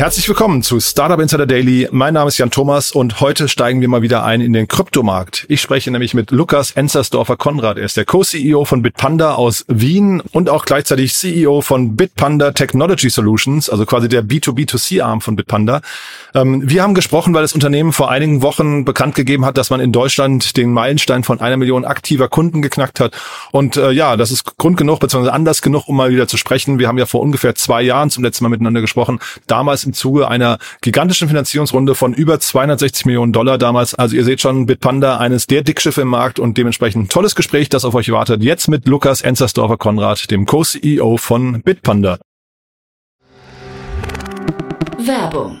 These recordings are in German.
Herzlich willkommen zu Startup Insider Daily. Mein Name ist Jan Thomas und heute steigen wir mal wieder ein in den Kryptomarkt. Ich spreche nämlich mit Lukas Enzersdorfer Konrad. Er ist der Co-CEO von Bitpanda aus Wien und auch gleichzeitig CEO von Bitpanda Technology Solutions, also quasi der B2B2C-Arm von Bitpanda. Ähm, wir haben gesprochen, weil das Unternehmen vor einigen Wochen bekannt gegeben hat, dass man in Deutschland den Meilenstein von einer Million aktiver Kunden geknackt hat. Und äh, ja, das ist Grund genug, beziehungsweise Anlass genug, um mal wieder zu sprechen. Wir haben ja vor ungefähr zwei Jahren zum letzten Mal miteinander gesprochen. Damals im Zuge einer gigantischen Finanzierungsrunde von über 260 Millionen Dollar damals. Also ihr seht schon, Bitpanda, eines der Dickschiffe im Markt und dementsprechend tolles Gespräch, das auf euch wartet. Jetzt mit Lukas Enzersdorfer Konrad, dem Co-CEO von Bitpanda. Werbung.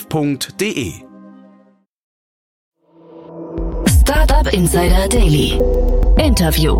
www.startup-insider.de. Startup Insider Daily. Interview.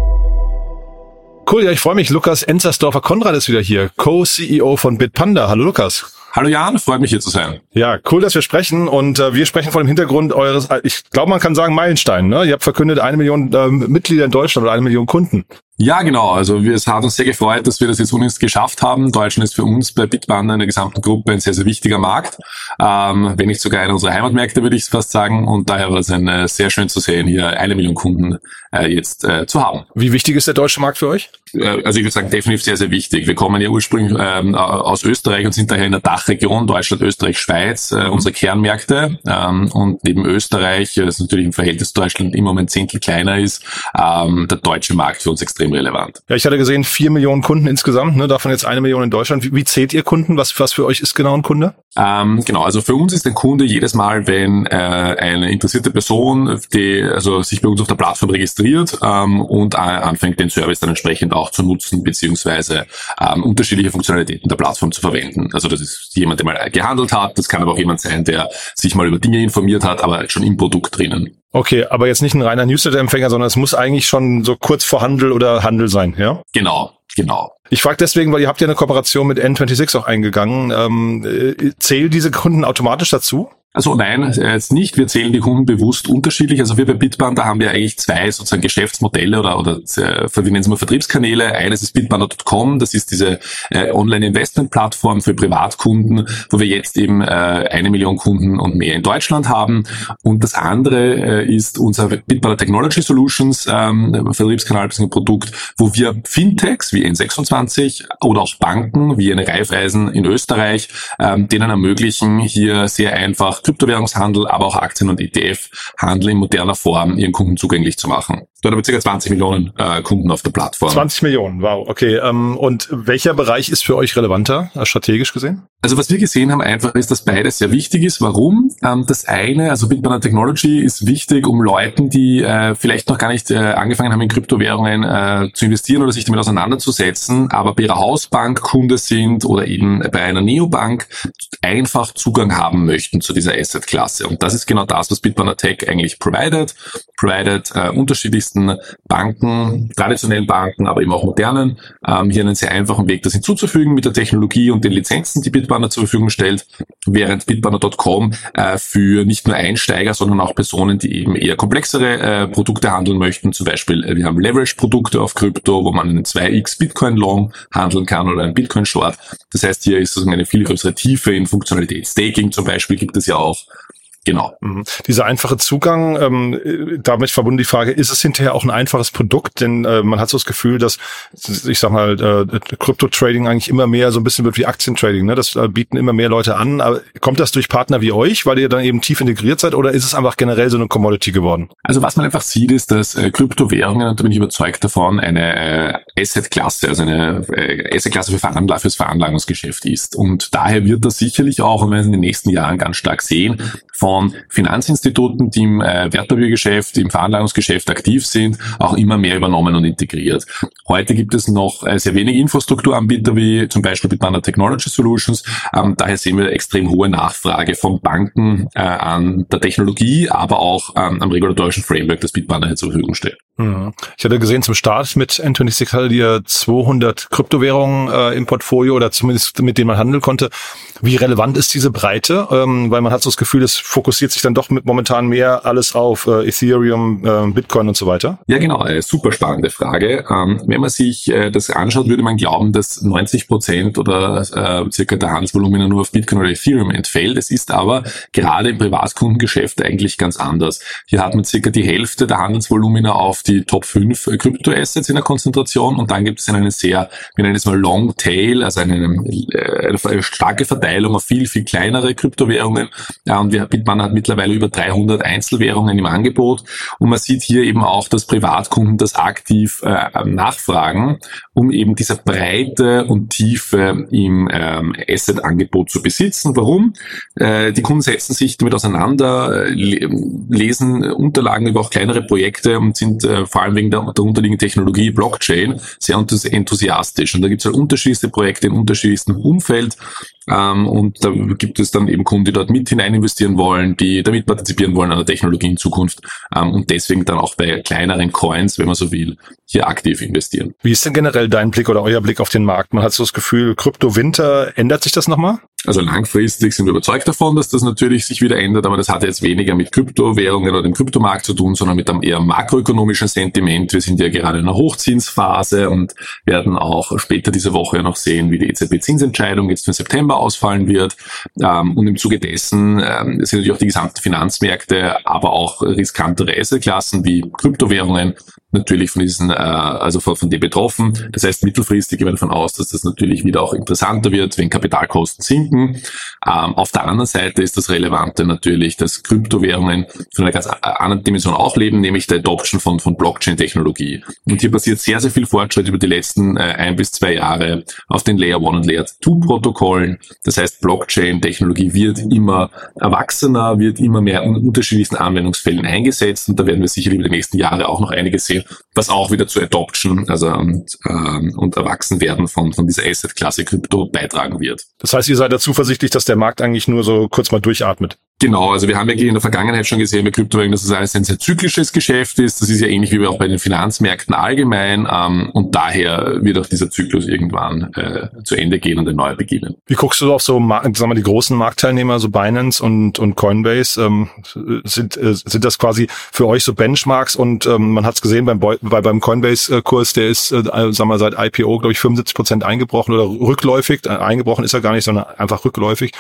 Cool, ja, ich freue mich. Lukas Enzersdorfer Konrad ist wieder hier, Co-CEO von Bitpanda. Hallo Lukas. Hallo Jan, freut mich hier zu sein. Ja, cool, dass wir sprechen und äh, wir sprechen vor dem Hintergrund eures, äh, ich glaube, man kann sagen Meilenstein. Ne? Ihr habt verkündet eine Million äh, Mitglieder in Deutschland oder eine Million Kunden. Ja, genau. Also wir, es hat uns sehr gefreut, dass wir das jetzt unlängst geschafft haben. Deutschland ist für uns bei Bitbanda in der gesamten Gruppe ein sehr, sehr wichtiger Markt. Ähm, wenn nicht sogar einer unserer Heimatmärkte, würde ich fast sagen. Und daher war es ein, äh, sehr schön zu sehen, hier eine Million Kunden äh, jetzt äh, zu haben. Wie wichtig ist der deutsche Markt für euch? Äh, also ich würde sagen, definitiv sehr, sehr wichtig. Wir kommen ja ursprünglich ähm, aus Österreich und sind daher in der Dachregion, Deutschland, Österreich, Schweiz, äh, unsere Kernmärkte. Ähm, und neben Österreich, das natürlich im Verhältnis zu Deutschland immer um ein Zehntel kleiner ist, ähm, der deutsche Markt für uns extrem relevant. Ja, ich hatte gesehen, vier Millionen Kunden insgesamt, ne, davon jetzt eine Million in Deutschland. Wie, wie zählt ihr Kunden? Was, was für euch ist genau ein Kunde? Ähm, genau, also für uns ist ein Kunde jedes Mal, wenn äh, eine interessierte Person, die also sich bei uns auf der Plattform registriert ähm, und äh, anfängt, den Service dann entsprechend auch zu nutzen, beziehungsweise ähm, unterschiedliche Funktionalitäten der Plattform zu verwenden. Also das ist jemand, der mal gehandelt hat, das kann aber auch jemand sein, der sich mal über Dinge informiert hat, aber schon im Produkt drinnen. Okay, aber jetzt nicht ein reiner Newsletter-Empfänger, sondern es muss eigentlich schon so kurz vor Handel oder Handel sein, ja? Genau, genau. Ich frage deswegen, weil ihr habt ja eine Kooperation mit N26 auch eingegangen. Ähm, äh, zählen diese Kunden automatisch dazu? Also nein, jetzt nicht. Wir zählen die Kunden bewusst unterschiedlich. Also wir bei Bitband, da haben wir eigentlich zwei sozusagen Geschäftsmodelle oder, oder äh, wir nennen es mal Vertriebskanäle. Eines ist bitbander.com, das ist diese äh, Online-Investment-Plattform für Privatkunden, wo wir jetzt eben äh, eine Million Kunden und mehr in Deutschland haben. Und das andere äh, ist unser Bitbander Technology Solutions ähm, Vertriebskanal bzw. Produkt, wo wir Fintechs wie N26 oder auch Banken wie eine Raiffeisen in Österreich ähm, denen ermöglichen, hier sehr einfach Kryptowährungshandel, aber auch Aktien- und ETF-Handel in moderner Form ihren Kunden zugänglich zu machen. Dort haben wir ca. 20 Millionen äh, Kunden auf der Plattform. 20 Millionen, wow, okay. Ähm, und welcher Bereich ist für euch relevanter, äh, strategisch gesehen? Also was wir gesehen haben einfach ist, dass beides sehr wichtig ist. Warum? Ähm, das eine, also Bitbanner Technology ist wichtig, um Leuten, die äh, vielleicht noch gar nicht äh, angefangen haben in Kryptowährungen äh, zu investieren oder sich damit auseinanderzusetzen, aber bei ihrer Hausbank Kunde sind oder eben bei einer Neobank einfach Zugang haben möchten zu dieser Asset-Klasse. Und das ist genau das, was Bitbanner Tech eigentlich provided. Provided äh, unterschiedlichsten Banken, traditionellen Banken, aber eben auch modernen, ähm, hier einen sehr einfachen Weg, das hinzuzufügen mit der Technologie und den Lizenzen, die Bitbanner zur Verfügung stellt, während Bitbanner.com äh, für nicht nur Einsteiger, sondern auch Personen, die eben eher komplexere äh, Produkte handeln möchten. Zum Beispiel, äh, wir haben Leverage-Produkte auf Krypto, wo man einen 2x Bitcoin Long handeln kann oder einen Bitcoin Short. Das heißt, hier ist sozusagen eine viel größere Tiefe in Funktionalität. Staking zum Beispiel gibt es ja auch auch Genau. Mhm. Dieser einfache Zugang, ähm, damit verbunden die Frage, ist es hinterher auch ein einfaches Produkt? Denn äh, man hat so das Gefühl, dass, ich sag mal, äh, Crypto-Trading eigentlich immer mehr so ein bisschen wird wie Aktientrading. Ne? Das äh, bieten immer mehr Leute an. Aber kommt das durch Partner wie euch, weil ihr dann eben tief integriert seid, oder ist es einfach generell so eine Commodity geworden? Also was man einfach sieht, ist, dass äh, Kryptowährungen, und da bin ich überzeugt davon, eine äh, Asset-Klasse, also eine äh, Asset-Klasse für Veranlag fürs Veranlagungsgeschäft ist. Und daher wird das sicherlich auch, und wir es in den nächsten Jahren ganz stark sehen, von Finanzinstituten, die im äh, Wertpapiergeschäft, im Veranlagungsgeschäft aktiv sind, auch immer mehr übernommen und integriert. Heute gibt es noch äh, sehr wenig Infrastrukturanbieter wie zum Beispiel Bitbanda Technology Solutions. Ähm, daher sehen wir extrem hohe Nachfrage von Banken äh, an der Technologie, aber auch ähm, am regulatorischen Framework, das Bitbanda hier zur Verfügung stellt. Mhm. Ich hatte gesehen, zum Start mit N26 hattet ihr 200 Kryptowährungen äh, im Portfolio oder zumindest mit denen man handeln konnte. Wie relevant ist diese Breite? Ähm, weil man hat so das Gefühl, es fokussiert sich dann doch mit momentan mehr alles auf äh, Ethereum, äh, Bitcoin und so weiter. Ja, genau. Äh, super spannende Frage. Ähm, wenn man sich äh, das anschaut, würde man glauben, dass 90 Prozent oder äh, circa der Handelsvolumen nur auf Bitcoin oder Ethereum entfällt. Es ist aber gerade im Privatkundengeschäft eigentlich ganz anders. Hier hat man circa die Hälfte der Handelsvolumina auf die Top 5 Kryptoassets in der Konzentration und dann gibt es einen sehr, wir nennen es mal Long Tail, also eine, äh, eine starke Verteilung auf viel, viel kleinere Kryptowährungen. Und wir, Bitman hat mittlerweile über 300 Einzelwährungen im Angebot und man sieht hier eben auch, dass Privatkunden das aktiv äh, nachfragen, um eben diese Breite und Tiefe im ähm, Asset-Angebot zu besitzen. Warum? Äh, die Kunden setzen sich damit auseinander, äh, lesen Unterlagen über auch kleinere Projekte und sind äh, vor allem wegen der, der unterliegenden Technologie Blockchain sehr enthusiastisch. Und da gibt es halt unterschiedlichste Projekte in unterschiedlichstem Umfeld. Ähm, und da gibt es dann eben Kunden, die dort mit hinein investieren wollen, die damit partizipieren wollen an der Technologie in Zukunft ähm, und deswegen dann auch bei kleineren Coins, wenn man so will, hier aktiv investieren. Wie ist denn generell dein Blick oder euer Blick auf den Markt? Man hat so das Gefühl, Krypto-Winter, ändert sich das nochmal? Also langfristig sind wir überzeugt davon, dass das natürlich sich wieder ändert, aber das hat jetzt weniger mit Kryptowährungen oder dem Kryptomarkt zu tun, sondern mit einem eher makroökonomischen Sentiment. Wir sind ja gerade in einer Hochzinsphase und werden auch später diese Woche noch sehen, wie die EZB-Zinsentscheidung jetzt für September ausfallen wird. Ähm, und im Zuge dessen ähm, sind natürlich auch die gesamten Finanzmärkte, aber auch riskantere Assetklassen wie Kryptowährungen natürlich von diesen, äh, also von, von dem betroffen. Das heißt, mittelfristig gehen wir davon aus, dass das natürlich wieder auch interessanter wird, wenn Kapitalkosten sinken. Ähm, auf der anderen Seite ist das Relevante natürlich, dass Kryptowährungen von einer ganz anderen Dimension auch leben, nämlich der Adoption von, von Blockchain-Technologie. Und hier passiert sehr, sehr viel Fortschritt über die letzten äh, ein bis zwei Jahre auf den Layer 1 und Layer 2 Protokollen. Das heißt, Blockchain-Technologie wird immer erwachsener, wird immer mehr in unterschiedlichsten Anwendungsfällen eingesetzt und da werden wir sicherlich über die nächsten Jahre auch noch einiges sehen, was auch wieder zur Adoption also und, ähm, und Erwachsenwerden von, von dieser Asset-Klasse Krypto beitragen wird. Das heißt, ihr seid da zuversichtlich, dass der Markt eigentlich nur so kurz mal durchatmet? Genau, also wir haben ja in der Vergangenheit schon gesehen bei Kryptowährungen, dass es alles ein sehr zyklisches Geschäft ist. Das ist ja ähnlich wie auch bei den Finanzmärkten allgemein. Ähm, und daher wird auch dieser Zyklus irgendwann äh, zu Ende gehen und ein neuer beginnen. Wie guckst du auf so, sagen wir, die großen Marktteilnehmer, so Binance und, und Coinbase? Ähm, sind, äh, sind das quasi für euch so Benchmarks? Und ähm, man hat es gesehen beim, bei, beim Coinbase-Kurs, der ist, äh, sagen wir, seit IPO, glaube ich, 75 Prozent eingebrochen oder rückläufig. Äh, eingebrochen ist er gar nicht, sondern einfach rückläufig.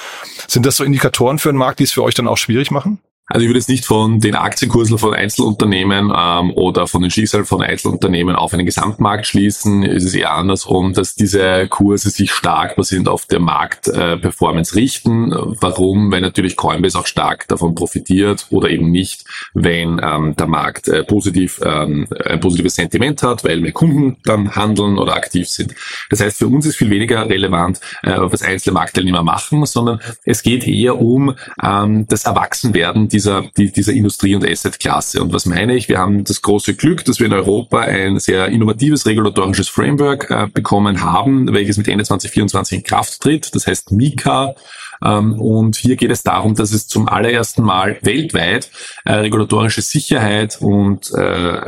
Sind das so Indikatoren für einen Markt, die es für euch dann auch schwierig machen? Also ich würde jetzt nicht von den Aktienkursen von Einzelunternehmen ähm, oder von den Schicksalen von Einzelunternehmen auf einen Gesamtmarkt schließen. Es ist eher andersrum, dass diese Kurse sich stark basierend auf der Marktperformance äh, richten. Warum? Weil natürlich Coinbase auch stark davon profitiert oder eben nicht, wenn ähm, der Markt äh, positiv ähm, ein positives Sentiment hat, weil mehr Kunden dann handeln oder aktiv sind. Das heißt, für uns ist viel weniger relevant, äh, was einzelne Marktteilnehmer machen, sondern es geht eher um ähm, das Erwachsenwerden dieser, die, dieser Industrie- und Asset-Klasse. Und was meine ich? Wir haben das große Glück, dass wir in Europa ein sehr innovatives regulatorisches Framework äh, bekommen haben, welches mit Ende 2024 in Kraft tritt. Das heißt MiCA. Ähm, und hier geht es darum, dass es zum allerersten Mal weltweit äh, regulatorische Sicherheit und äh,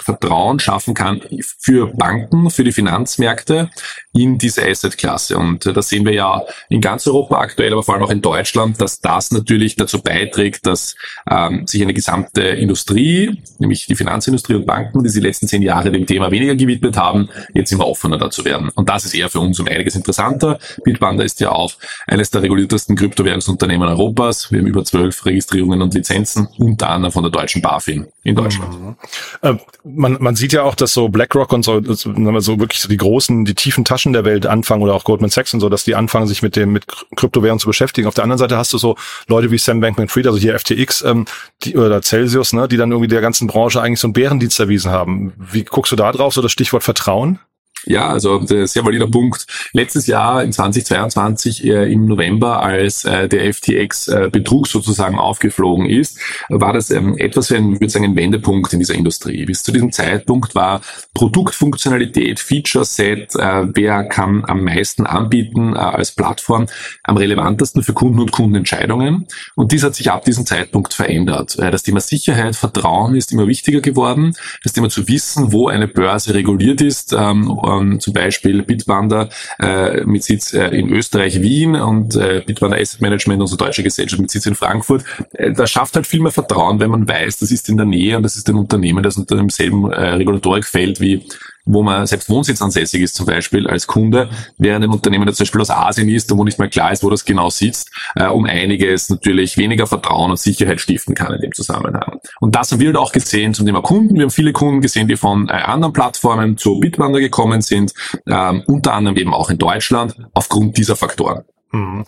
Vertrauen schaffen kann für Banken, für die Finanzmärkte in diese Asset-Klasse. Und äh, das sehen wir ja in ganz Europa aktuell, aber vor allem auch in Deutschland, dass das natürlich dazu beiträgt, dass ähm, sich eine gesamte Industrie, nämlich die Finanzindustrie und Banken, die sie die letzten zehn Jahre dem Thema weniger gewidmet haben, jetzt immer offener dazu werden. Und das ist eher für uns um einiges interessanter. Bitpanda ist ja auch eines der regulierten registriertesten Kryptowährungsunternehmen Europas. Wir haben über zwölf Registrierungen und Lizenzen, unter anderem von der deutschen BaFin in Deutschland. Mhm. Äh, man, man sieht ja auch, dass so BlackRock und so, so wirklich so die großen, die tiefen Taschen der Welt anfangen oder auch Goldman Sachs und so, dass die anfangen, sich mit dem mit Kryptowährungen zu beschäftigen. Auf der anderen Seite hast du so Leute wie Sam Bankman-Fried, also hier FTX ähm, die, oder Celsius, ne, die dann irgendwie der ganzen Branche eigentlich so einen Bärendienst erwiesen haben. Wie guckst du da drauf, so das Stichwort Vertrauen? Ja, also sehr valider Punkt. Letztes Jahr in 2022 äh, im November, als äh, der FTX-Betrug äh, sozusagen aufgeflogen ist, war das ähm, etwas wie ein, würde sagen, ein Wendepunkt in dieser Industrie. Bis zu diesem Zeitpunkt war Produktfunktionalität, Feature-Set, äh, wer kann am meisten anbieten äh, als Plattform am relevantesten für Kunden und Kundenentscheidungen. Und dies hat sich ab diesem Zeitpunkt verändert. Äh, das Thema Sicherheit, Vertrauen ist immer wichtiger geworden. Das Thema zu wissen, wo eine Börse reguliert ist, ähm, ähm, zum Beispiel Bitwander äh, mit Sitz äh, in Österreich Wien und äh, Bitwander Asset Management, unsere deutsche Gesellschaft mit Sitz in Frankfurt. Äh, das schafft halt viel mehr Vertrauen, wenn man weiß, das ist in der Nähe und das ist ein Unternehmen, das unter demselben äh, Regulatorikfeld wie wo man selbst wohnsitzansässig ist zum Beispiel als Kunde, während ein Unternehmen, das zum Beispiel aus Asien ist und wo nicht mal klar ist, wo das genau sitzt, äh, um einiges natürlich weniger Vertrauen und Sicherheit stiften kann in dem Zusammenhang. Und das haben wir halt auch gesehen zum Thema Kunden. Wir haben viele Kunden gesehen, die von äh, anderen Plattformen zu Bitwander gekommen sind, äh, unter anderem eben auch in Deutschland, aufgrund dieser Faktoren. Mhm.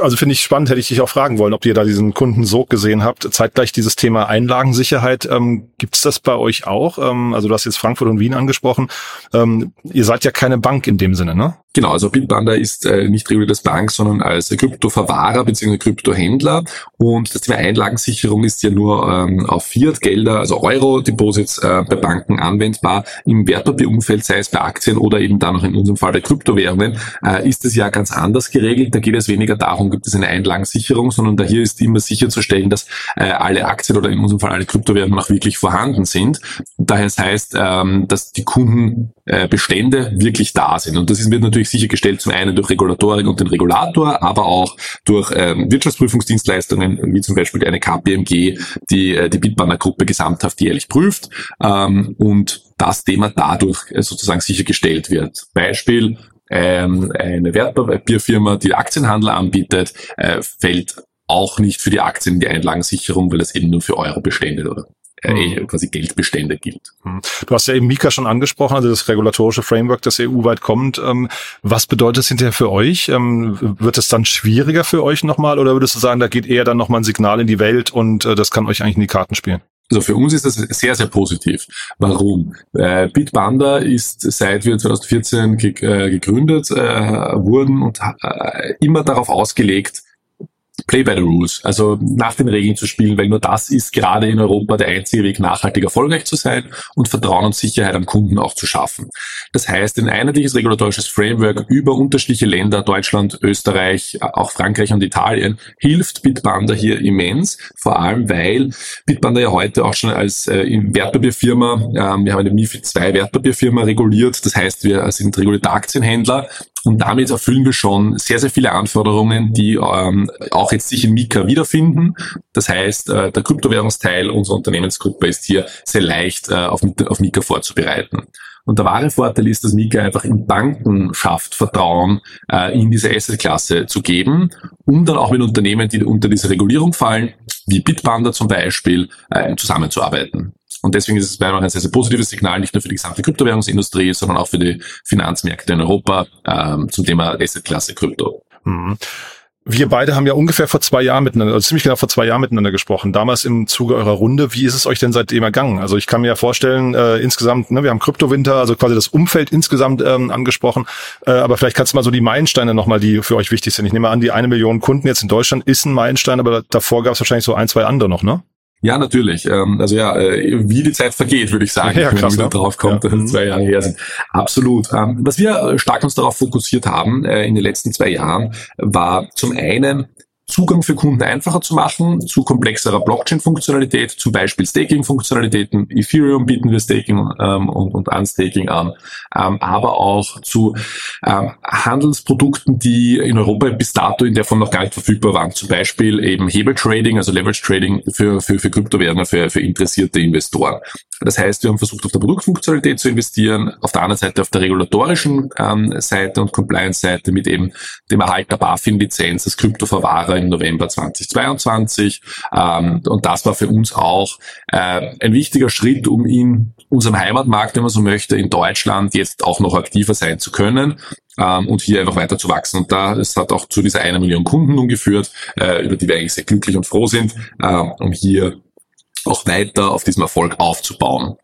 Also finde ich spannend, hätte ich dich auch fragen wollen, ob ihr da diesen Kundensog gesehen habt. Zeitgleich dieses Thema Einlagensicherheit. Ähm, Gibt das bei euch auch? Ähm, also du hast jetzt Frankfurt und Wien angesprochen. Ähm, ihr seid ja keine Bank in dem Sinne, ne? Genau, also Bitpanda ist äh, nicht reguliert als Bank, sondern als Kryptoverwahrer bzw. Kryptohändler. Und das Thema Einlagensicherung ist ja nur ähm, auf Fiat-Gelder, also Euro-Deposits äh, bei Banken anwendbar. Im Wertpapierumfeld, sei es bei Aktien oder eben dann auch in unserem Fall bei Kryptowährungen, äh, ist es ja ganz anders geregelt. Da geht es weniger darum, gibt es eine Einlagensicherung, sondern da hier ist immer sicherzustellen, dass äh, alle Aktien oder in unserem Fall alle Kryptowährungen auch wirklich vorhanden sind. Daher heißt, ähm, dass die Kundenbestände wirklich da sind. Und das wird natürlich natürlich sichergestellt, zum einen durch Regulatorik und den Regulator, aber auch durch ähm, Wirtschaftsprüfungsdienstleistungen, wie zum Beispiel eine KPMG, die äh, die Bitbanner-Gruppe gesamthaft jährlich prüft ähm, und das Thema dadurch äh, sozusagen sichergestellt wird. Beispiel, ähm, eine Wertpapierfirma, die Aktienhandel anbietet, äh, fällt auch nicht für die Aktien in die Einlagensicherung, weil es eben nur für Euro-Bestände oder äh, mhm. quasi Geldbestände gilt. Mhm. Du hast ja eben Mika schon angesprochen, also das regulatorische Framework, das EU-weit kommt. Ähm, was bedeutet das hinterher für euch? Ähm, wird es dann schwieriger für euch nochmal oder würdest du sagen, da geht eher dann nochmal ein Signal in die Welt und äh, das kann euch eigentlich in die Karten spielen? Also für uns ist das sehr, sehr positiv. Warum? Äh, Bitbanda ist, seit wir 2014 gegründet wurden und immer darauf ausgelegt, Play by the Rules, also nach den Regeln zu spielen, weil nur das ist gerade in Europa der einzige Weg, nachhaltig erfolgreich zu sein und Vertrauen und Sicherheit am Kunden auch zu schaffen. Das heißt, ein einheitliches regulatorisches Framework über unterschiedliche Länder, Deutschland, Österreich, auch Frankreich und Italien, hilft Bitbanda hier immens, vor allem weil Bitbanda ja heute auch schon als äh, Wertpapierfirma, äh, wir haben eine MIFID 2 Wertpapierfirma reguliert, das heißt, wir sind regulierte Aktienhändler und damit erfüllen wir schon sehr, sehr viele Anforderungen, die ähm, auch jetzt sich in Mika wiederfinden. Das heißt, äh, der Kryptowährungsteil unserer Unternehmensgruppe ist hier sehr leicht äh, auf, auf Mika vorzubereiten. Und der wahre Vorteil ist, dass Mika einfach in Banken schafft, Vertrauen äh, in diese Assetklasse zu geben, um dann auch mit Unternehmen, die unter diese Regulierung fallen, wie Bitpanda zum Beispiel, äh, zusammenzuarbeiten. Und deswegen ist es bei ein sehr, sehr positives Signal, nicht nur für die gesamte Kryptowährungsindustrie, sondern auch für die Finanzmärkte in Europa ähm, zum Thema Assetklasse Krypto. Mhm. Wir beide haben ja ungefähr vor zwei Jahren miteinander, also ziemlich genau vor zwei Jahren miteinander gesprochen. Damals im Zuge eurer Runde. Wie ist es euch denn seitdem ergangen? Also ich kann mir ja vorstellen, äh, insgesamt, ne, wir haben Kryptowinter, also quasi das Umfeld insgesamt ähm, angesprochen. Äh, aber vielleicht kannst du mal so die Meilensteine nochmal, die für euch wichtig sind. Ich nehme an, die eine Million Kunden jetzt in Deutschland ist ein Meilenstein, aber davor gab es wahrscheinlich so ein, zwei andere noch, ne? Ja, natürlich. Ähm, also ja, äh, wie die Zeit vergeht, würde ich sagen, ja, wenn man drauf kommt, ja. dass zwei Jahre her sind. Absolut. Ähm, was wir stark uns darauf fokussiert haben äh, in den letzten zwei Jahren, war zum einen Zugang für Kunden einfacher zu machen, zu komplexerer Blockchain-Funktionalität, zum Beispiel Staking-Funktionalitäten. Ethereum bieten wir Staking ähm, und, und Unstaking an, ähm, aber auch zu ähm, Handelsprodukten, die in Europa bis dato in der Form noch gar nicht verfügbar waren. Zum Beispiel eben Hebeltrading, also Leverage Trading für, für, für Kryptowährungen, für, für interessierte Investoren. Das heißt, wir haben versucht, auf der Produktfunktionalität zu investieren, auf der anderen Seite auf der regulatorischen ähm, Seite und Compliance-Seite mit eben dem Erhalt der BaFin-Lizenz als Kryptoverwahrer im November 2022. Ähm, und das war für uns auch äh, ein wichtiger Schritt, um in unserem Heimatmarkt, wenn man so möchte, in Deutschland jetzt auch noch aktiver sein zu können ähm, und hier einfach weiter zu wachsen. Und da es hat auch zu dieser einer Million Kunden nun geführt, äh, über die wir eigentlich sehr glücklich und froh sind, äh, um hier auch weiter auf diesem Erfolg aufzubauen.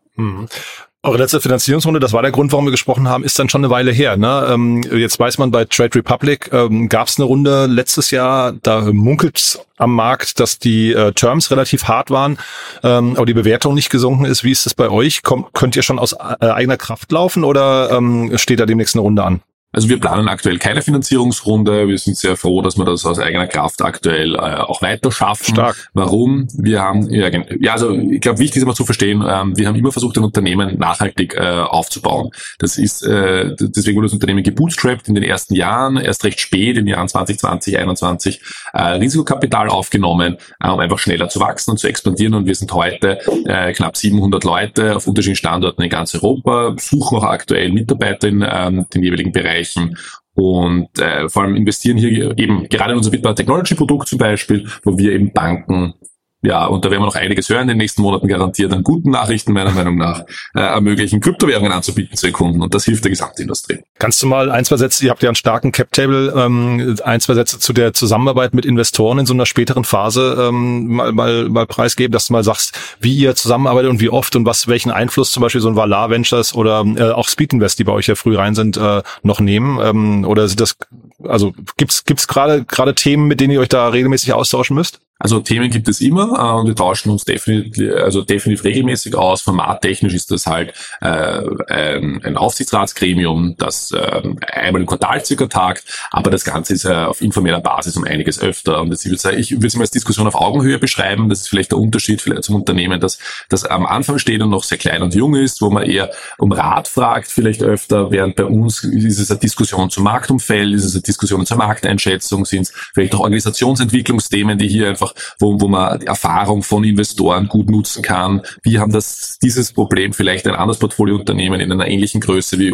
Eure letzte Finanzierungsrunde, das war der Grund, warum wir gesprochen haben, ist dann schon eine Weile her. Ne? Ähm, jetzt weiß man, bei Trade Republic ähm, gab es eine Runde letztes Jahr, da munkelt am Markt, dass die äh, Terms relativ hart waren, ähm, aber die Bewertung nicht gesunken ist. Wie ist das bei euch? Kommt, könnt ihr schon aus äh, eigener Kraft laufen oder ähm, steht da demnächst eine Runde an? Also wir planen aktuell keine Finanzierungsrunde. Wir sind sehr froh, dass wir das aus eigener Kraft aktuell äh, auch weiter schaffen. Stark. Warum? Wir haben, ja, ja also ich glaube, wichtig ist immer zu verstehen, ähm, wir haben immer versucht, ein Unternehmen nachhaltig äh, aufzubauen. Das ist, äh, deswegen wurde das Unternehmen gebootstrapped in den ersten Jahren, erst recht spät, in den Jahren 2020, 2021, äh, Risikokapital aufgenommen, äh, um einfach schneller zu wachsen und zu expandieren. Und wir sind heute äh, knapp 700 Leute auf unterschiedlichen Standorten in ganz Europa, suchen auch aktuell Mitarbeiter in ähm, den jeweiligen Bereichen erreichen. Und äh, vor allem investieren hier eben gerade in unser Bitbar Technology Produkt zum Beispiel, wo wir eben Banken ja, und da werden wir noch einiges hören in den nächsten Monaten garantiert an guten Nachrichten, meiner Meinung nach, äh, ermöglichen, Kryptowährungen anzubieten zu den Kunden. Und das hilft der Gesamtindustrie. Kannst du mal ein, zwei Sätze, ihr habt ja einen starken Cap-Table, ähm, ein, zwei Sätze zu der Zusammenarbeit mit Investoren in so einer späteren Phase ähm, mal, mal, mal preisgeben, dass du mal sagst, wie ihr zusammenarbeitet und wie oft und was, welchen Einfluss zum Beispiel so ein Valar Ventures oder äh, auch Speed Invest, die bei euch ja früh rein sind, äh, noch nehmen? Ähm, oder sind das, also gibt's gibt's gerade gerade Themen, mit denen ihr euch da regelmäßig austauschen müsst? Also Themen gibt es immer äh, und wir tauschen uns definitiv, also definitiv regelmäßig aus. Formattechnisch ist das halt äh, ein, ein Aufsichtsratsgremium, das äh, einmal im Quartal circa tagt, aber das Ganze ist äh, auf informeller Basis um einiges öfter. Und ich würde ich würde es mal als Diskussion auf Augenhöhe beschreiben. Das ist vielleicht der Unterschied vielleicht zum Unternehmen, das, das am Anfang steht und noch sehr klein und jung ist, wo man eher um Rat fragt, vielleicht öfter, während bei uns ist es eine Diskussion zum Marktumfeld, ist es eine Diskussion zur Markteinschätzung, sind es vielleicht auch Organisationsentwicklungsthemen, die hier einfach einfach, wo, wo man die Erfahrung von Investoren gut nutzen kann. Wie haben das dieses Problem vielleicht ein anderes Portfoliounternehmen in einer ähnlichen Größe wie,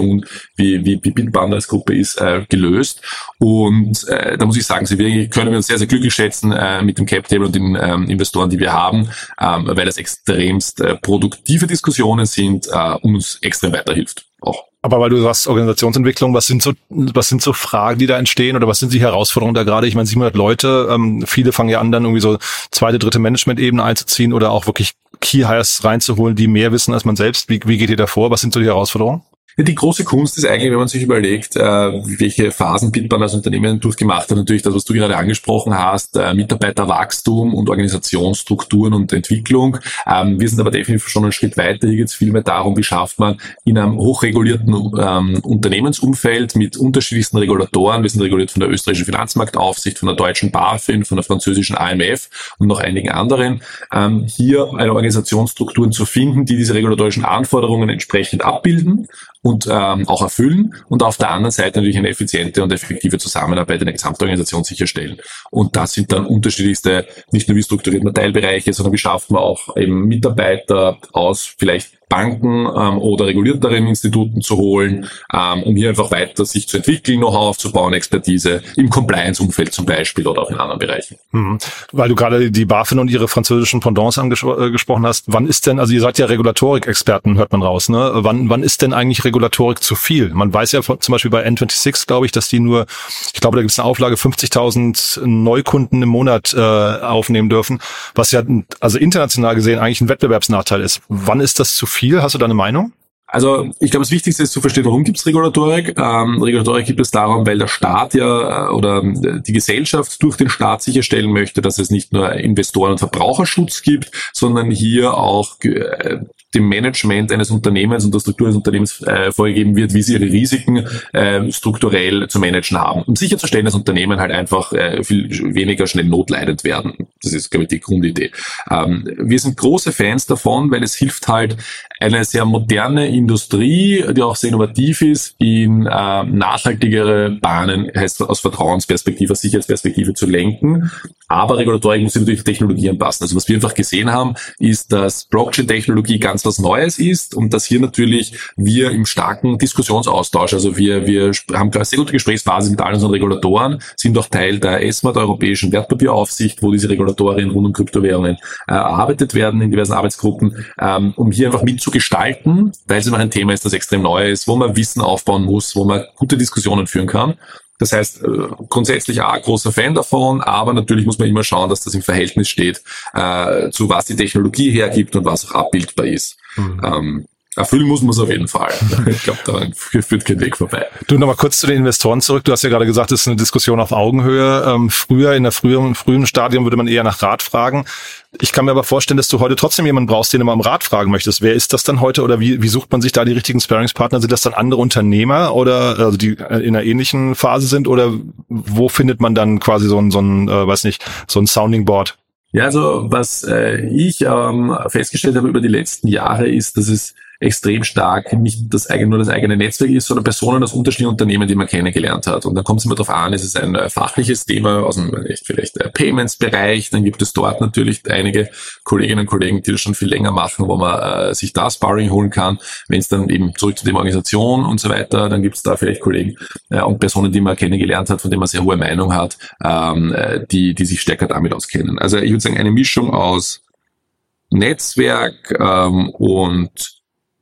wie, wie, wie Bitband als Gruppe ist, äh, gelöst. Und äh, da muss ich sagen, sie wir, können wir uns sehr, sehr glücklich schätzen äh, mit dem Cap Table und den ähm, Investoren, die wir haben, ähm, weil das extremst äh, produktive Diskussionen sind äh, und uns extrem weiterhilft. Auch. Aber weil du sagst Organisationsentwicklung, was sind so, was sind so Fragen, die da entstehen oder was sind die Herausforderungen da gerade? Ich meine, 700 Leute, ähm, viele fangen ja an, dann irgendwie so zweite, dritte Management-Ebene einzuziehen oder auch wirklich Key Hires reinzuholen, die mehr wissen als man selbst. Wie, wie geht ihr da vor? Was sind so die Herausforderungen? Die große Kunst ist eigentlich, wenn man sich überlegt, äh, welche Phasen Bitban als Unternehmen durchgemacht hat, natürlich das, was du gerade angesprochen hast, äh, Mitarbeiterwachstum und Organisationsstrukturen und Entwicklung. Ähm, wir sind aber definitiv schon einen Schritt weiter. Hier geht es vielmehr darum, wie schafft man in einem hochregulierten ähm, Unternehmensumfeld mit unterschiedlichsten Regulatoren, wir sind reguliert von der österreichischen Finanzmarktaufsicht, von der deutschen BaFin, von der französischen AMF und noch einigen anderen, ähm, hier eine Organisationsstrukturen zu finden, die diese regulatorischen Anforderungen entsprechend abbilden und ähm, auch erfüllen und auf der anderen Seite natürlich eine effiziente und effektive Zusammenarbeit in der Gesamtorganisation sicherstellen. Und das sind dann unterschiedlichste, nicht nur wie strukturiert man Teilbereiche, sondern wie schafft man auch eben Mitarbeiter aus vielleicht Banken ähm, oder regulierteren Instituten zu holen, ähm, um hier einfach weiter sich zu entwickeln, Know-how aufzubauen, Expertise im Compliance-Umfeld zum Beispiel oder auch in anderen Bereichen. Mhm. Weil du gerade die BaFin und ihre französischen Pendants angesprochen äh, hast, wann ist denn, also ihr seid ja Regulatorik-Experten, hört man raus, ne? Wann, wann ist denn eigentlich Regulatorik zu viel? Man weiß ja von, zum Beispiel bei N26, glaube ich, dass die nur, ich glaube, da gibt es eine Auflage, 50.000 Neukunden im Monat äh, aufnehmen dürfen, was ja also international gesehen eigentlich ein Wettbewerbsnachteil ist. Wann ist das zu viel? Hast du da eine Meinung? Also ich glaube, das Wichtigste ist zu verstehen, warum gibt es Regulatorik. Ähm, Regulatorik gibt es darum, weil der Staat ja äh, oder äh, die Gesellschaft durch den Staat sicherstellen möchte, dass es nicht nur Investoren- und Verbraucherschutz gibt, sondern hier auch äh, dem Management eines Unternehmens und der Struktur des Unternehmens äh, vorgegeben wird, wie sie ihre Risiken äh, strukturell zu managen haben, um sicherzustellen, dass Unternehmen halt einfach äh, viel weniger schnell notleidend werden. Das ist, glaube ich, die Grundidee. Ähm, wir sind große Fans davon, weil es hilft halt, eine sehr moderne Industrie, die auch sehr innovativ ist, in äh, nachhaltigere Bahnen, heißt aus Vertrauensperspektive, aus Sicherheitsperspektive zu lenken. Aber Regulatorik muss sich natürlich Technologie anpassen. Also was wir einfach gesehen haben, ist, dass Blockchain-Technologie ganz was Neues ist und dass hier natürlich wir im starken Diskussionsaustausch, also wir, wir haben eine sehr gute Gesprächsphase mit allen unseren Regulatoren, sind auch Teil der ESMA, der Europäischen Wertpapieraufsicht, wo diese Regulatorien rund um Kryptowährungen äh, erarbeitet werden in diversen Arbeitsgruppen, ähm, um hier einfach mitzugestalten, weil es immer ein Thema ist, das extrem neu ist, wo man Wissen aufbauen muss, wo man gute Diskussionen führen kann. Das heißt, äh, grundsätzlich auch großer Fan davon, aber natürlich muss man immer schauen, dass das im Verhältnis steht äh, zu was die Technologie hergibt und was auch abbildbar ist. Mhm. Ähm, Erfüllen muss man es auf jeden Fall. Ich glaube, da führt kein Weg vorbei. Du nochmal kurz zu den Investoren zurück. Du hast ja gerade gesagt, es ist eine Diskussion auf Augenhöhe. Ähm, früher, in der frühen, frühen Stadium würde man eher nach Rat fragen. Ich kann mir aber vorstellen, dass du heute trotzdem jemanden brauchst, den du mal am Rat fragen möchtest. Wer ist das dann heute oder wie, wie sucht man sich da die richtigen Sparringspartner? Sind das dann andere Unternehmer oder also die in einer ähnlichen Phase sind oder wo findet man dann quasi so ein, so ein äh, weiß nicht, so ein Sounding Board? Ja, also was äh, ich ähm, festgestellt habe über die letzten Jahre ist, dass es extrem stark nicht das eigene, nur das eigene Netzwerk ist, sondern Personen aus unterschiedlichen Unternehmen, die man kennengelernt hat. Und dann kommt es immer darauf an, ist es ein äh, fachliches Thema aus dem vielleicht äh, Payments-Bereich, dann gibt es dort natürlich einige Kolleginnen und Kollegen, die das schon viel länger machen, wo man äh, sich da Sparring holen kann. Wenn es dann eben zurück zu dem Organisation und so weiter, dann gibt es da vielleicht Kollegen äh, und Personen, die man kennengelernt hat, von denen man sehr hohe Meinung hat, ähm, äh, die, die sich stärker damit auskennen. Also ich würde sagen, eine Mischung aus Netzwerk ähm, und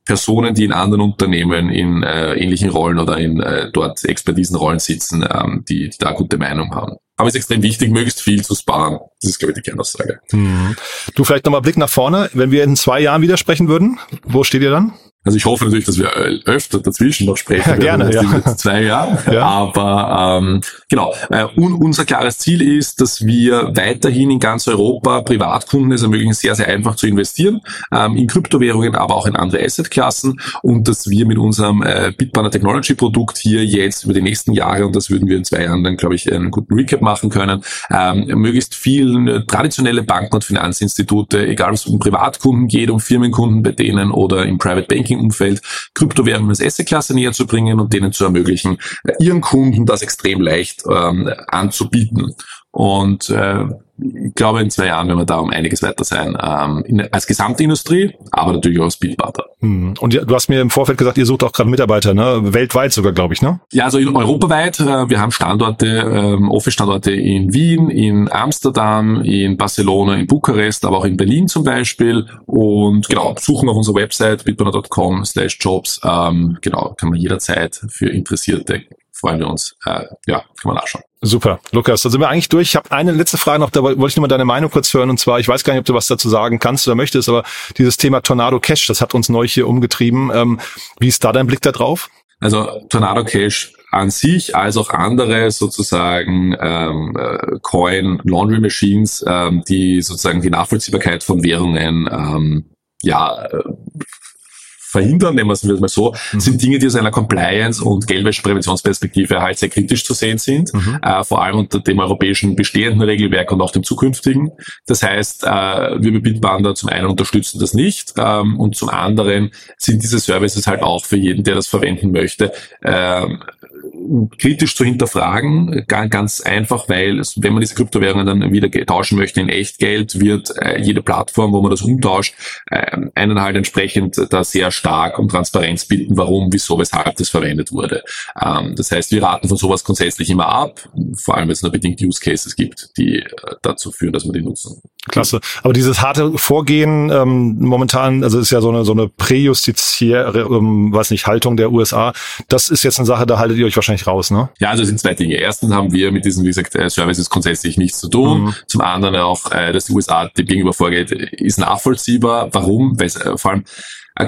Personen, die in anderen Unternehmen in äh, ähnlichen Rollen oder in äh, dort Expertisenrollen sitzen, ähm, die, die da gute Meinung haben. Aber es ist extrem wichtig, möglichst viel zu sparen. Das ist, glaube ich, die Kernaussage. Hm. Du vielleicht nochmal Blick nach vorne. Wenn wir in zwei Jahren widersprechen würden, wo steht ihr dann? Also ich hoffe natürlich, dass wir öfter dazwischen noch sprechen ja, gerne, werden ja. zwei Jahren. Ja. Aber ähm, genau, äh, un unser klares Ziel ist, dass wir weiterhin in ganz Europa Privatkunden es ermöglichen, sehr, sehr einfach zu investieren, ähm, in Kryptowährungen, aber auch in andere Assetklassen und dass wir mit unserem äh, Bitbanner Technology Produkt hier jetzt über die nächsten Jahre, und das würden wir in zwei Jahren dann, glaube ich, einen guten Recap machen können, ähm, möglichst vielen traditionelle Banken und Finanzinstitute, egal ob es um Privatkunden geht, um Firmenkunden bei denen oder im Private Banking Banking-Umfeld Kryptowährungen als Assetklasse näher zu bringen und denen zu ermöglichen, ihren Kunden das extrem leicht ähm, anzubieten. Und äh, ich glaube, in zwei Jahren werden wir da um einiges weiter sein, ähm, in, als gesamte Industrie, aber natürlich auch als Speedbutter. Hm. Und du hast mir im Vorfeld gesagt, ihr sucht auch gerade Mitarbeiter, ne? weltweit sogar, glaube ich, ne? Ja, also in europaweit. Äh, wir haben Standorte, ähm, Office-Standorte in Wien, in Amsterdam, in Barcelona, in Bukarest, aber auch in Berlin zum Beispiel. Und genau, suchen auf unserer Website bitburner.com slash jobs. Ähm, genau, kann man jederzeit für Interessierte freuen wir uns. Äh, ja, kann man nachschauen. Super, Lukas, da sind wir eigentlich durch. Ich habe eine letzte Frage noch, da wollte ich nur mal deine Meinung kurz hören. Und zwar, ich weiß gar nicht, ob du was dazu sagen kannst oder möchtest, aber dieses Thema Tornado Cash, das hat uns neu hier umgetrieben. Ähm, wie ist da dein Blick da drauf? Also Tornado Cash an sich als auch andere sozusagen ähm, äh, Coin Laundry Machines, ähm, die sozusagen die Nachvollziehbarkeit von Währungen ähm, ja äh, verhindern, nehmen wir es mal so, mhm. sind Dinge, die aus einer Compliance- und Geldwäschepräventionsperspektive halt sehr kritisch zu sehen sind, mhm. äh, vor allem unter dem europäischen bestehenden Regelwerk und auch dem zukünftigen. Das heißt, äh, wir bei Bitbanda zum einen unterstützen das nicht ähm, und zum anderen sind diese Services halt auch für jeden, der das verwenden möchte, äh, kritisch zu hinterfragen, ganz einfach, weil wenn man diese Kryptowährungen dann wieder tauschen möchte in Echtgeld, wird äh, jede Plattform, wo man das umtauscht, äh, einen halt entsprechend da sehr stark um Transparenz bitten, warum, wieso, weshalb das verwendet wurde. Ähm, das heißt, wir raten von sowas grundsätzlich immer ab, vor allem wenn es nur bedingt Use Cases gibt, die äh, dazu führen, dass man die nutzen. Klasse. Aber dieses harte Vorgehen ähm, momentan, also ist ja so eine so eine präjustiziäre, ähm, weiß nicht, Haltung der USA. Das ist jetzt eine Sache, da haltet ihr euch wahrscheinlich raus, ne? Ja, also es sind zwei Dinge. Erstens haben wir mit diesen, wie gesagt, äh, Services grundsätzlich nichts zu tun. Mhm. Zum anderen auch, äh, dass die USA dem gegenüber vorgeht, ist nachvollziehbar. Warum? Weil äh, vor allem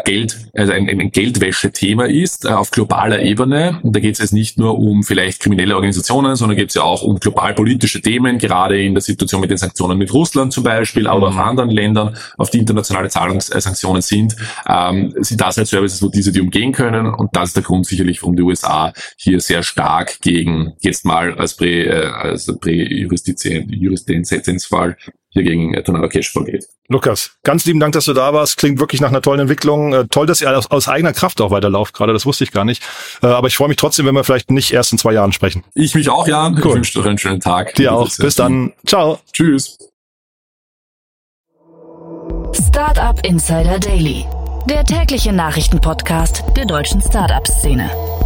Geld, also ein, ein Geldwäsche-Thema ist äh, auf globaler Ebene. Und da geht es jetzt nicht nur um vielleicht kriminelle Organisationen, sondern geht es ja auch um global politische Themen, gerade in der Situation mit den Sanktionen mit Russland zum Beispiel, aber auch anderen Ländern, auf die internationale Zahlungssanktionen sind, ähm, sind das halt Services, wo diese die umgehen können. Und das ist der Grund sicherlich, warum die USA hier sehr stark gegen jetzt mal als Prä, äh, als Prä-Jurisdizenzfall hier gegen äh, Tornado Cash vorgeht. Lukas, ganz lieben Dank, dass du da warst. Klingt wirklich nach einer tollen Entwicklung. Äh, toll, dass ihr aus, aus eigener Kraft auch weiterlauft gerade. Das wusste ich gar nicht. Äh, aber ich freue mich trotzdem, wenn wir vielleicht nicht erst in zwei Jahren sprechen. Ich mich auch, Jan. Cool. Ich wünsche dir einen schönen Tag. Dir auch. Bis dann. Ciao. Tschüss. Startup Insider Daily. Der tägliche Nachrichtenpodcast der deutschen Startup-Szene.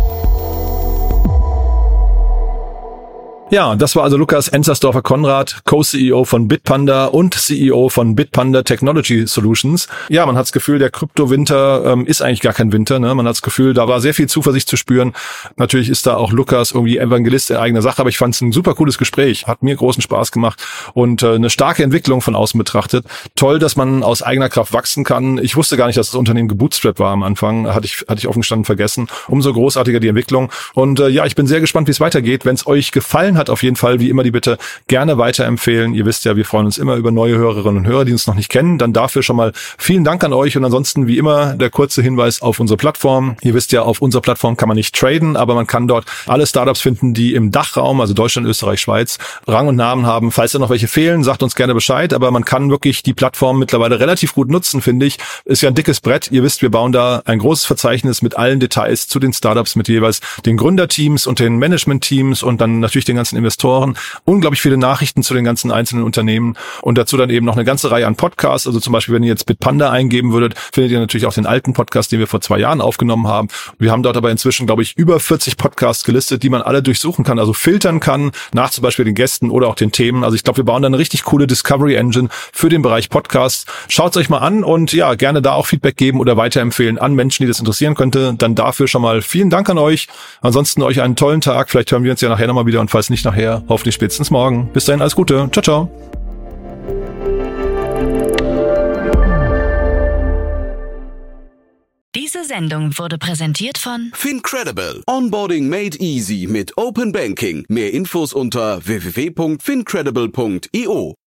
Ja, das war also Lukas Enzersdorfer Konrad, Co-CEO von Bitpanda und CEO von Bitpanda Technology Solutions. Ja, man hat das Gefühl, der Kryptowinter ähm, ist eigentlich gar kein Winter. Ne? Man hat das Gefühl, da war sehr viel Zuversicht zu spüren. Natürlich ist da auch Lukas irgendwie Evangelist in eigener Sache, aber ich fand es ein super cooles Gespräch. Hat mir großen Spaß gemacht und äh, eine starke Entwicklung von außen betrachtet. Toll, dass man aus eigener Kraft wachsen kann. Ich wusste gar nicht, dass das Unternehmen gebootstrapped war am Anfang. Hatte ich, hatte ich offen gestanden vergessen. Umso großartiger die Entwicklung. Und äh, ja, ich bin sehr gespannt, wie es weitergeht. Wenn es euch gefallen hat, auf jeden Fall wie immer die Bitte gerne weiterempfehlen. Ihr wisst ja, wir freuen uns immer über neue Hörerinnen und Hörer, die uns noch nicht kennen. Dann dafür schon mal vielen Dank an euch und ansonsten wie immer der kurze Hinweis auf unsere Plattform. Ihr wisst ja, auf unserer Plattform kann man nicht traden, aber man kann dort alle Startups finden, die im Dachraum, also Deutschland, Österreich, Schweiz, Rang und Namen haben. Falls da noch welche fehlen, sagt uns gerne Bescheid, aber man kann wirklich die Plattform mittlerweile relativ gut nutzen, finde ich. Ist ja ein dickes Brett. Ihr wisst, wir bauen da ein großes Verzeichnis mit allen Details zu den Startups, mit jeweils den Gründerteams und den Managementteams und dann natürlich den ganzen Investoren Investoren, unglaublich viele Nachrichten zu den ganzen einzelnen Unternehmen und dazu dann eben noch eine ganze Reihe an Podcasts. Also zum Beispiel, wenn ihr jetzt Bitpanda eingeben würdet, findet ihr natürlich auch den alten Podcast, den wir vor zwei Jahren aufgenommen haben. Wir haben dort aber inzwischen, glaube ich, über 40 Podcasts gelistet, die man alle durchsuchen kann, also filtern kann, nach zum Beispiel den Gästen oder auch den Themen. Also ich glaube, wir bauen da eine richtig coole Discovery Engine für den Bereich Podcasts. Schaut euch mal an und ja, gerne da auch Feedback geben oder weiterempfehlen an Menschen, die das interessieren könnte. Dann dafür schon mal vielen Dank an euch. Ansonsten euch einen tollen Tag. Vielleicht hören wir uns ja nachher nochmal wieder und falls nicht nachher, hoffentlich spätestens morgen. Bis dahin alles Gute. Ciao, ciao. Diese Sendung wurde präsentiert von Fincredible. Onboarding made easy mit Open Banking. Mehr Infos unter www.fincredible.io.